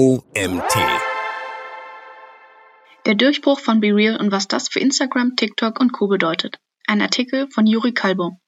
OMT. Der Durchbruch von BeReal und was das für Instagram, TikTok und Co. bedeutet. Ein Artikel von Juri Kalbo.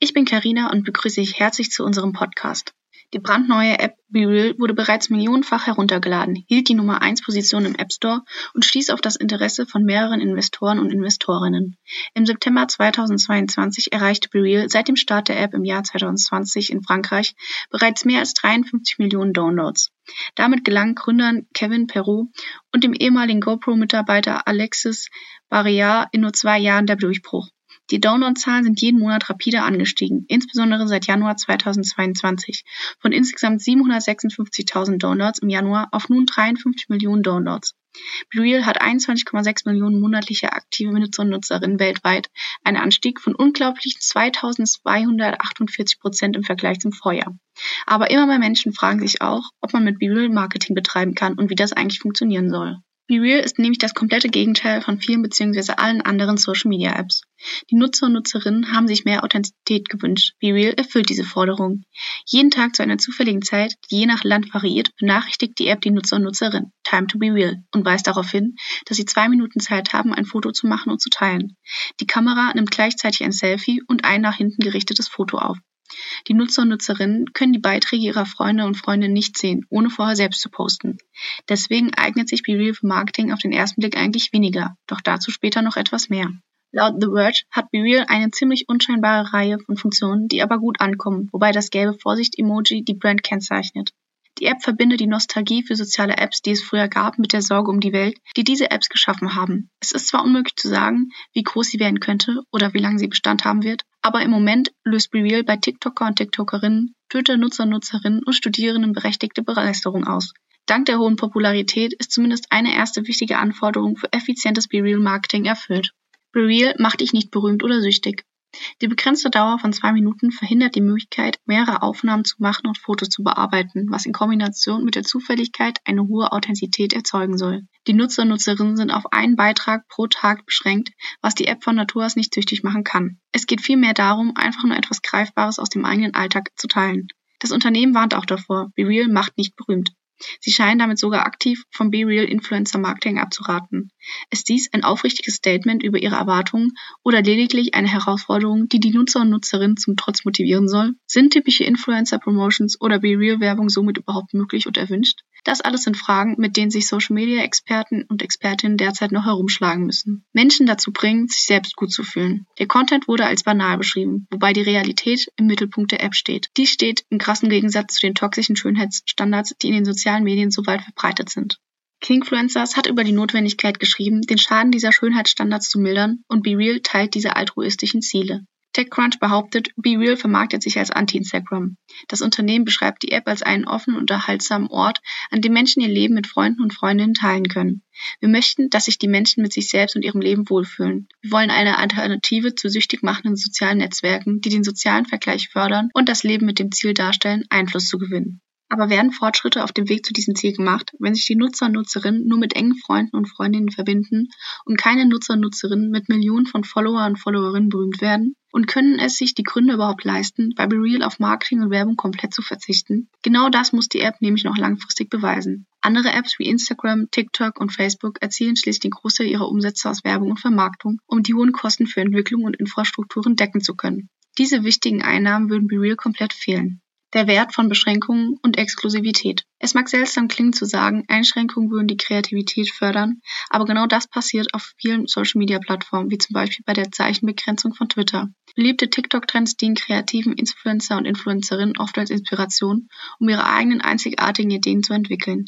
Ich bin Karina und begrüße dich herzlich zu unserem Podcast. Die brandneue App BeReal wurde bereits millionenfach heruntergeladen, hielt die Nummer 1 Position im App Store und stieß auf das Interesse von mehreren Investoren und Investorinnen. Im September 2022 erreichte BeReal seit dem Start der App im Jahr 2020 in Frankreich bereits mehr als 53 Millionen Downloads. Damit gelang Gründern Kevin Perrault und dem ehemaligen GoPro-Mitarbeiter Alexis Barrière in nur zwei Jahren der Durchbruch. Die Downloadzahlen sind jeden Monat rapide angestiegen, insbesondere seit Januar 2022, von insgesamt 756.000 Downloads im Januar auf nun 53 Millionen Downloads. BeReal hat 21,6 Millionen monatliche aktive Nutzer und Nutzerinnen weltweit, ein Anstieg von unglaublichen 2248 Prozent im Vergleich zum Vorjahr. Aber immer mehr Menschen fragen sich auch, ob man mit BeReal Marketing betreiben kann und wie das eigentlich funktionieren soll. BeReal ist nämlich das komplette Gegenteil von vielen bzw. allen anderen Social-Media-Apps. Die Nutzer und Nutzerinnen haben sich mehr Authentizität gewünscht. BeReal erfüllt diese Forderung. Jeden Tag zu einer zufälligen Zeit, die je nach Land variiert, benachrichtigt die App die Nutzer und Nutzerinnen Time to be real und weist darauf hin, dass sie zwei Minuten Zeit haben, ein Foto zu machen und zu teilen. Die Kamera nimmt gleichzeitig ein Selfie und ein nach hinten gerichtetes Foto auf. Die Nutzer und Nutzerinnen können die Beiträge ihrer Freunde und Freundinnen nicht sehen, ohne vorher selbst zu posten. Deswegen eignet sich BeReal für Marketing auf den ersten Blick eigentlich weniger, doch dazu später noch etwas mehr. Laut The Verge hat BeReal eine ziemlich unscheinbare Reihe von Funktionen, die aber gut ankommen, wobei das gelbe Vorsicht-Emoji die Brand kennzeichnet. Die App verbindet die Nostalgie für soziale Apps, die es früher gab, mit der Sorge um die Welt, die diese Apps geschaffen haben. Es ist zwar unmöglich zu sagen, wie groß sie werden könnte oder wie lange sie Bestand haben wird, aber im Moment löst BeReal bei TikToker und TikTokerinnen, Twitter-Nutzer Nutzerinnen und Studierenden berechtigte Begeisterung aus. Dank der hohen Popularität ist zumindest eine erste wichtige Anforderung für effizientes BeReal-Marketing erfüllt. BeReal macht dich nicht berühmt oder süchtig. Die begrenzte Dauer von zwei Minuten verhindert die Möglichkeit, mehrere Aufnahmen zu machen und Fotos zu bearbeiten, was in Kombination mit der Zufälligkeit eine hohe Authentizität erzeugen soll. Die Nutzer und Nutzerinnen sind auf einen Beitrag pro Tag beschränkt, was die App von Natur aus nicht süchtig machen kann. Es geht vielmehr darum, einfach nur etwas Greifbares aus dem eigenen Alltag zu teilen. Das Unternehmen warnt auch davor, BeReal macht nicht berühmt. Sie scheinen damit sogar aktiv vom BeReal Influencer Marketing abzuraten. Ist dies ein aufrichtiges Statement über ihre Erwartungen oder lediglich eine Herausforderung, die die Nutzer und Nutzerinnen zum Trotz motivieren soll? Sind typische Influencer Promotions oder BeReal Werbung somit überhaupt möglich und erwünscht? Das alles sind Fragen, mit denen sich Social Media Experten und Expertinnen derzeit noch herumschlagen müssen. Menschen dazu bringen, sich selbst gut zu fühlen. Der Content wurde als banal beschrieben, wobei die Realität im Mittelpunkt der App steht. Dies steht im krassen Gegensatz zu den toxischen Schönheitsstandards, die in den sozialen Medien so weit verbreitet sind. Kingfluencers hat über die Notwendigkeit geschrieben, den Schaden dieser Schönheitsstandards zu mildern und BeReal teilt diese altruistischen Ziele. TechCrunch behauptet, BeReal vermarktet sich als Anti-Instagram. Das Unternehmen beschreibt die App als einen offenen und unterhaltsamen Ort, an dem Menschen ihr Leben mit Freunden und Freundinnen teilen können. Wir möchten, dass sich die Menschen mit sich selbst und ihrem Leben wohlfühlen. Wir wollen eine Alternative zu süchtig machenden sozialen Netzwerken, die den sozialen Vergleich fördern und das Leben mit dem Ziel darstellen, Einfluss zu gewinnen. Aber werden Fortschritte auf dem Weg zu diesem Ziel gemacht, wenn sich die Nutzer und Nutzerinnen nur mit engen Freunden und Freundinnen verbinden und keine Nutzer und Nutzerinnen mit Millionen von Follower und Followerinnen berühmt werden? Und können es sich die Gründer überhaupt leisten, bei BeReal auf Marketing und Werbung komplett zu verzichten? Genau das muss die App nämlich noch langfristig beweisen. Andere Apps wie Instagram, TikTok und Facebook erzielen schließlich den Großteil ihrer Umsätze aus Werbung und Vermarktung, um die hohen Kosten für Entwicklung und Infrastrukturen decken zu können. Diese wichtigen Einnahmen würden BeReal komplett fehlen. Der Wert von Beschränkungen und Exklusivität. Es mag seltsam klingen zu sagen, Einschränkungen würden die Kreativität fördern, aber genau das passiert auf vielen Social-Media-Plattformen, wie zum Beispiel bei der Zeichenbegrenzung von Twitter. Beliebte TikTok-Trends dienen kreativen Influencer und Influencerinnen oft als Inspiration, um ihre eigenen einzigartigen Ideen zu entwickeln.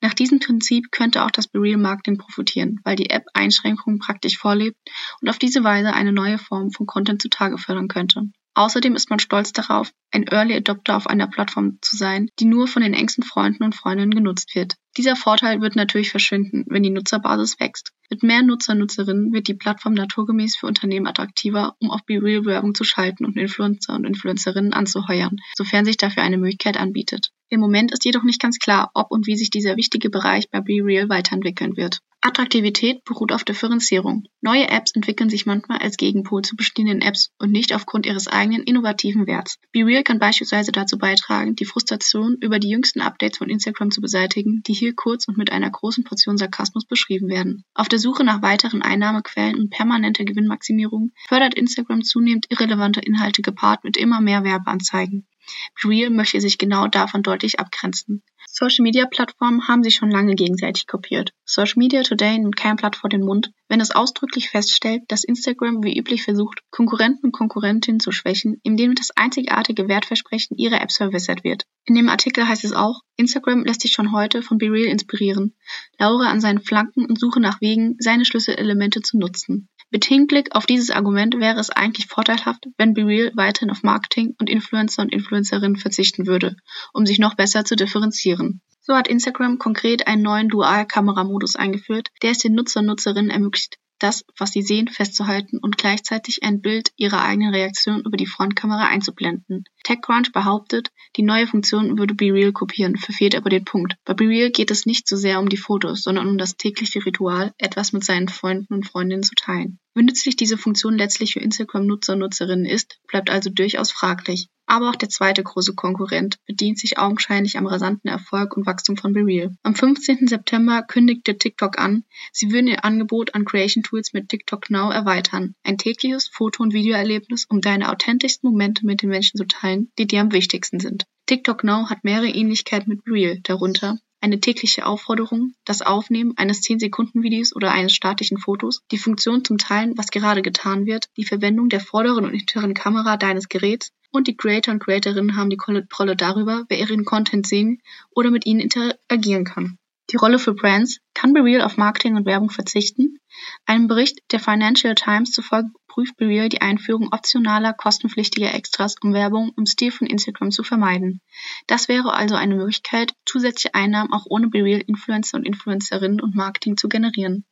Nach diesem Prinzip könnte auch das Bereal-Marketing profitieren, weil die App Einschränkungen praktisch vorlebt und auf diese Weise eine neue Form von Content zutage fördern könnte. Außerdem ist man stolz darauf, ein Early Adopter auf einer Plattform zu sein, die nur von den engsten Freunden und Freundinnen genutzt wird. Dieser Vorteil wird natürlich verschwinden, wenn die Nutzerbasis wächst. Mit mehr Nutzer und Nutzerinnen wird die Plattform naturgemäß für Unternehmen attraktiver, um auf BeReal Werbung zu schalten und Influencer und Influencerinnen anzuheuern, sofern sich dafür eine Möglichkeit anbietet. Im Moment ist jedoch nicht ganz klar, ob und wie sich dieser wichtige Bereich bei BeReal weiterentwickeln wird. Attraktivität beruht auf Differenzierung. Neue Apps entwickeln sich manchmal als Gegenpol zu bestehenden Apps und nicht aufgrund ihres eigenen innovativen Werts. BeReal kann beispielsweise dazu beitragen, die Frustration über die jüngsten Updates von Instagram zu beseitigen, die hier kurz und mit einer großen Portion Sarkasmus beschrieben werden. Auf der Suche nach weiteren Einnahmequellen und permanenter Gewinnmaximierung fördert Instagram zunehmend irrelevante Inhalte gepaart mit immer mehr Werbeanzeigen. BeReal möchte sich genau davon deutlich abgrenzen. Social-Media-Plattformen haben sich schon lange gegenseitig kopiert. Social Media Today nimmt kein Blatt vor den Mund, wenn es ausdrücklich feststellt, dass Instagram wie üblich versucht, Konkurrenten und Konkurrentinnen zu schwächen, indem das einzigartige Wertversprechen ihrer Apps verwässert wird. In dem Artikel heißt es auch, Instagram lässt sich schon heute von BeReal inspirieren, Laura an seinen Flanken und suche nach Wegen, seine Schlüsselelemente zu nutzen. Mit Hinblick auf dieses Argument wäre es eigentlich vorteilhaft, wenn BeReal weiterhin auf Marketing und Influencer und Influencerinnen verzichten würde, um sich noch besser zu differenzieren. So hat Instagram konkret einen neuen Dual-Kameramodus eingeführt, der es den Nutzer und Nutzerinnen ermöglicht, das, was sie sehen, festzuhalten und gleichzeitig ein Bild ihrer eigenen Reaktion über die Frontkamera einzublenden. TechCrunch behauptet, die neue Funktion würde BeReal kopieren, verfehlt aber den Punkt. Bei BeReal geht es nicht so sehr um die Fotos, sondern um das tägliche Ritual, etwas mit seinen Freunden und Freundinnen zu teilen. Wie nützlich diese Funktion letztlich für Instagram-Nutzer und Nutzerinnen ist, bleibt also durchaus fraglich. Aber auch der zweite große Konkurrent bedient sich augenscheinlich am rasanten Erfolg und Wachstum von BeReal. Am 15. September kündigte TikTok an, sie würden ihr Angebot an Creation Tools mit TikTok Now erweitern. Ein tägliches Foto- und Videoerlebnis, um deine authentischsten Momente mit den Menschen zu teilen, die dir am wichtigsten sind. TikTok Now hat mehrere Ähnlichkeiten mit BeReal, darunter eine tägliche Aufforderung, das Aufnehmen eines 10-Sekunden-Videos oder eines statischen Fotos, die Funktion zum Teilen, was gerade getan wird, die Verwendung der vorderen und hinteren Kamera deines Geräts, und die Creator und Creatorinnen haben die Kontrolle darüber, wer ihren Content sehen oder mit ihnen interagieren kann. Die Rolle für Brands kann BeReal auf Marketing und Werbung verzichten. Einem Bericht der Financial Times zufolge prüft BeReal die Einführung optionaler, kostenpflichtiger Extras, um Werbung im Stil von Instagram zu vermeiden. Das wäre also eine Möglichkeit, zusätzliche Einnahmen auch ohne BeReal Influencer und Influencerinnen und Marketing zu generieren.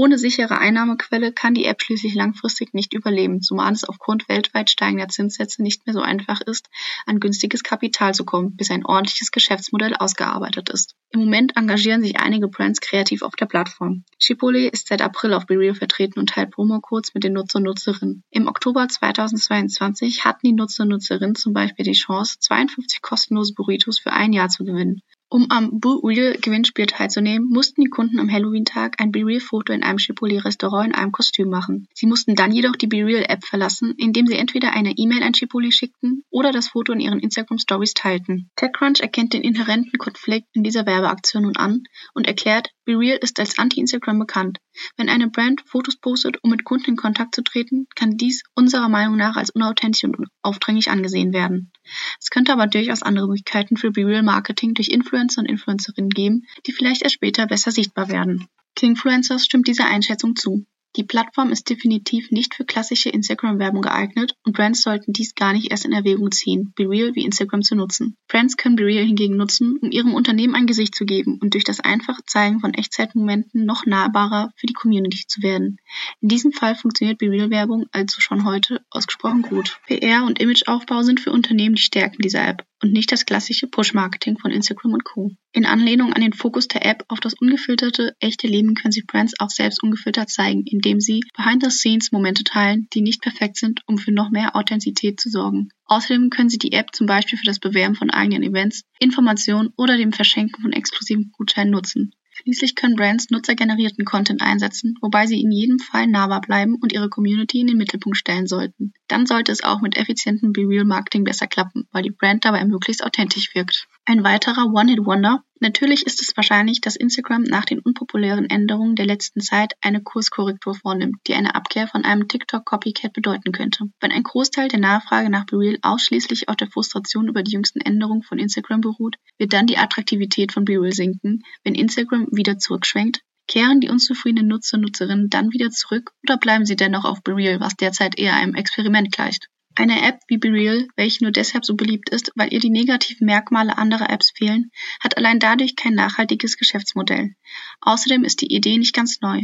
Ohne sichere Einnahmequelle kann die App schließlich langfristig nicht überleben, zumal es aufgrund weltweit steigender Zinssätze nicht mehr so einfach ist, an günstiges Kapital zu kommen, bis ein ordentliches Geschäftsmodell ausgearbeitet ist. Im Moment engagieren sich einige Brands kreativ auf der Plattform. Chipotle ist seit April auf BeReal vertreten und teilt Promo-Codes mit den Nutzer und Nutzerinnen. Im Oktober 2022 hatten die Nutzer und Nutzerinnen zum Beispiel die Chance, 52 kostenlose Burritos für ein Jahr zu gewinnen. Um am BeReal-Gewinnspiel teilzunehmen, mussten die Kunden am Halloween-Tag ein BeReal-Foto in einem Chipotle-Restaurant in einem Kostüm machen. Sie mussten dann jedoch die BeReal-App verlassen, indem sie entweder eine E-Mail an Chipotle schickten oder das Foto in ihren Instagram-Stories teilten. TechCrunch erkennt den inhärenten Konflikt in dieser Werbeaktion nun an und erklärt, BeReal ist als Anti-Instagram bekannt. Wenn eine Brand Fotos postet, um mit Kunden in Kontakt zu treten, kann dies unserer Meinung nach als unauthentisch und aufdringlich angesehen werden. Es könnte aber durchaus andere Möglichkeiten für BeReal Marketing durch Influencer und Influencerinnen geben, die vielleicht erst später besser sichtbar werden. Kingfluencers stimmt dieser Einschätzung zu. Die Plattform ist definitiv nicht für klassische Instagram-Werbung geeignet und Brands sollten dies gar nicht erst in Erwägung ziehen, BeReal wie Instagram zu nutzen. Brands können BeReal hingegen nutzen, um ihrem Unternehmen ein Gesicht zu geben und durch das einfache Zeigen von Echtzeitmomenten noch nahbarer für die Community zu werden. In diesem Fall funktioniert BeReal-Werbung also schon heute ausgesprochen gut. PR und Imageaufbau sind für Unternehmen die Stärken dieser App und nicht das klassische Push-Marketing von Instagram und Co. In Anlehnung an den Fokus der App auf das ungefilterte, echte Leben können sich Brands auch selbst ungefiltert zeigen, indem sie Behind-the-Scenes-Momente teilen, die nicht perfekt sind, um für noch mehr Authentizität zu sorgen. Außerdem können Sie die App zum Beispiel für das Bewerben von eigenen Events, Informationen oder dem Verschenken von exklusiven Gutscheinen nutzen. Schließlich können Brands nutzergenerierten Content einsetzen, wobei sie in jedem Fall nahbar bleiben und ihre Community in den Mittelpunkt stellen sollten. Dann sollte es auch mit effizientem BeReal-Marketing besser klappen, weil die Brand dabei möglichst authentisch wirkt. Ein weiterer One-Hit-Wonder. Natürlich ist es wahrscheinlich, dass Instagram nach den unpopulären Änderungen der letzten Zeit eine Kurskorrektur vornimmt, die eine Abkehr von einem TikTok-Copycat bedeuten könnte. Wenn ein Großteil der Nachfrage nach BeReal ausschließlich auf der Frustration über die jüngsten Änderungen von Instagram beruht, wird dann die Attraktivität von BeReal sinken, wenn Instagram wieder zurückschwenkt? Kehren die unzufriedenen Nutzer und Nutzerinnen dann wieder zurück oder bleiben sie dennoch auf BeReal, was derzeit eher einem Experiment gleicht? Eine App wie BeReal, welche nur deshalb so beliebt ist, weil ihr die negativen Merkmale anderer Apps fehlen, hat allein dadurch kein nachhaltiges Geschäftsmodell. Außerdem ist die Idee nicht ganz neu.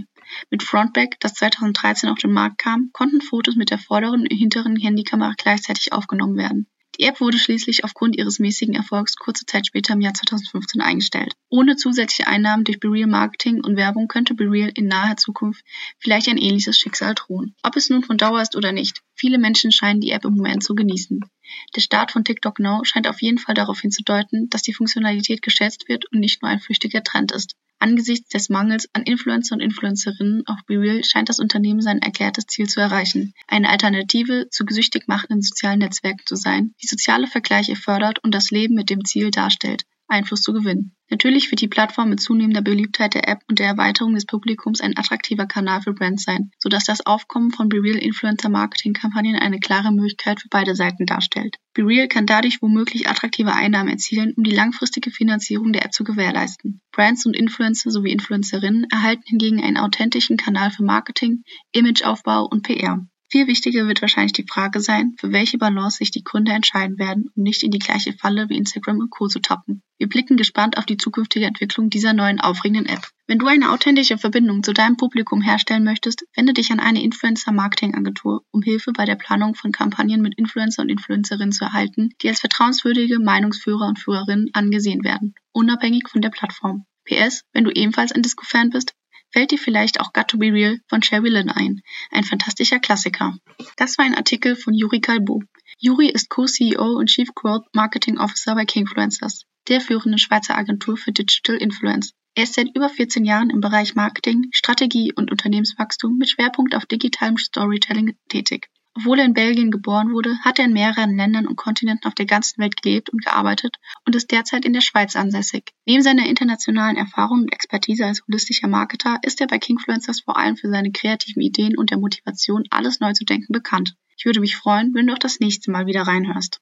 Mit Frontback, das 2013 auf den Markt kam, konnten Fotos mit der vorderen und hinteren Handykamera gleichzeitig aufgenommen werden. Die App wurde schließlich aufgrund ihres mäßigen Erfolgs kurze Zeit später im Jahr 2015 eingestellt. Ohne zusätzliche Einnahmen durch BeReal Marketing und Werbung könnte BeReal in naher Zukunft vielleicht ein ähnliches Schicksal drohen. Ob es nun von Dauer ist oder nicht, viele Menschen scheinen die App im Moment zu genießen. Der Start von TikTok Now scheint auf jeden Fall darauf hinzudeuten, dass die Funktionalität geschätzt wird und nicht nur ein flüchtiger Trend ist. Angesichts des Mangels an Influencer und Influencerinnen auf BeReal scheint das Unternehmen sein erklärtes Ziel zu erreichen, eine Alternative zu gesüchtig machenden sozialen Netzwerken zu sein, die soziale Vergleiche fördert und das Leben mit dem Ziel darstellt, Einfluss zu gewinnen. Natürlich wird die Plattform mit zunehmender Beliebtheit der App und der Erweiterung des Publikums ein attraktiver Kanal für Brands sein, sodass das Aufkommen von BeReal Influencer Marketing Kampagnen eine klare Möglichkeit für beide Seiten darstellt. BeReal kann dadurch womöglich attraktive Einnahmen erzielen, um die langfristige Finanzierung der App zu gewährleisten. Brands und Influencer sowie Influencerinnen erhalten hingegen einen authentischen Kanal für Marketing, Imageaufbau und PR. Viel wichtiger wird wahrscheinlich die Frage sein, für welche Balance sich die Gründer entscheiden werden, um nicht in die gleiche Falle wie Instagram und Co. zu tappen. Wir blicken gespannt auf die zukünftige Entwicklung dieser neuen aufregenden App. Wenn du eine authentische Verbindung zu deinem Publikum herstellen möchtest, wende dich an eine Influencer-Marketing-Agentur, um Hilfe bei der Planung von Kampagnen mit Influencer und Influencerinnen zu erhalten, die als vertrauenswürdige Meinungsführer und Führerinnen angesehen werden, unabhängig von der Plattform. PS, wenn du ebenfalls ein Disco-Fan bist, fällt dir vielleicht auch Got to Be Real von Sherry Lynn ein, ein fantastischer Klassiker. Das war ein Artikel von Yuri Kalbo. Yuri ist Co-CEO und Chief Growth Marketing Officer bei Kingfluencers, der führenden Schweizer Agentur für Digital Influence. Er ist seit über 14 Jahren im Bereich Marketing, Strategie und Unternehmenswachstum mit Schwerpunkt auf digitalem Storytelling tätig. Obwohl er in Belgien geboren wurde, hat er in mehreren Ländern und Kontinenten auf der ganzen Welt gelebt und gearbeitet und ist derzeit in der Schweiz ansässig. Neben seiner internationalen Erfahrung und Expertise als holistischer Marketer ist er bei Kingfluencers vor allem für seine kreativen Ideen und der Motivation, alles neu zu denken, bekannt. Ich würde mich freuen, wenn du auch das nächste Mal wieder reinhörst.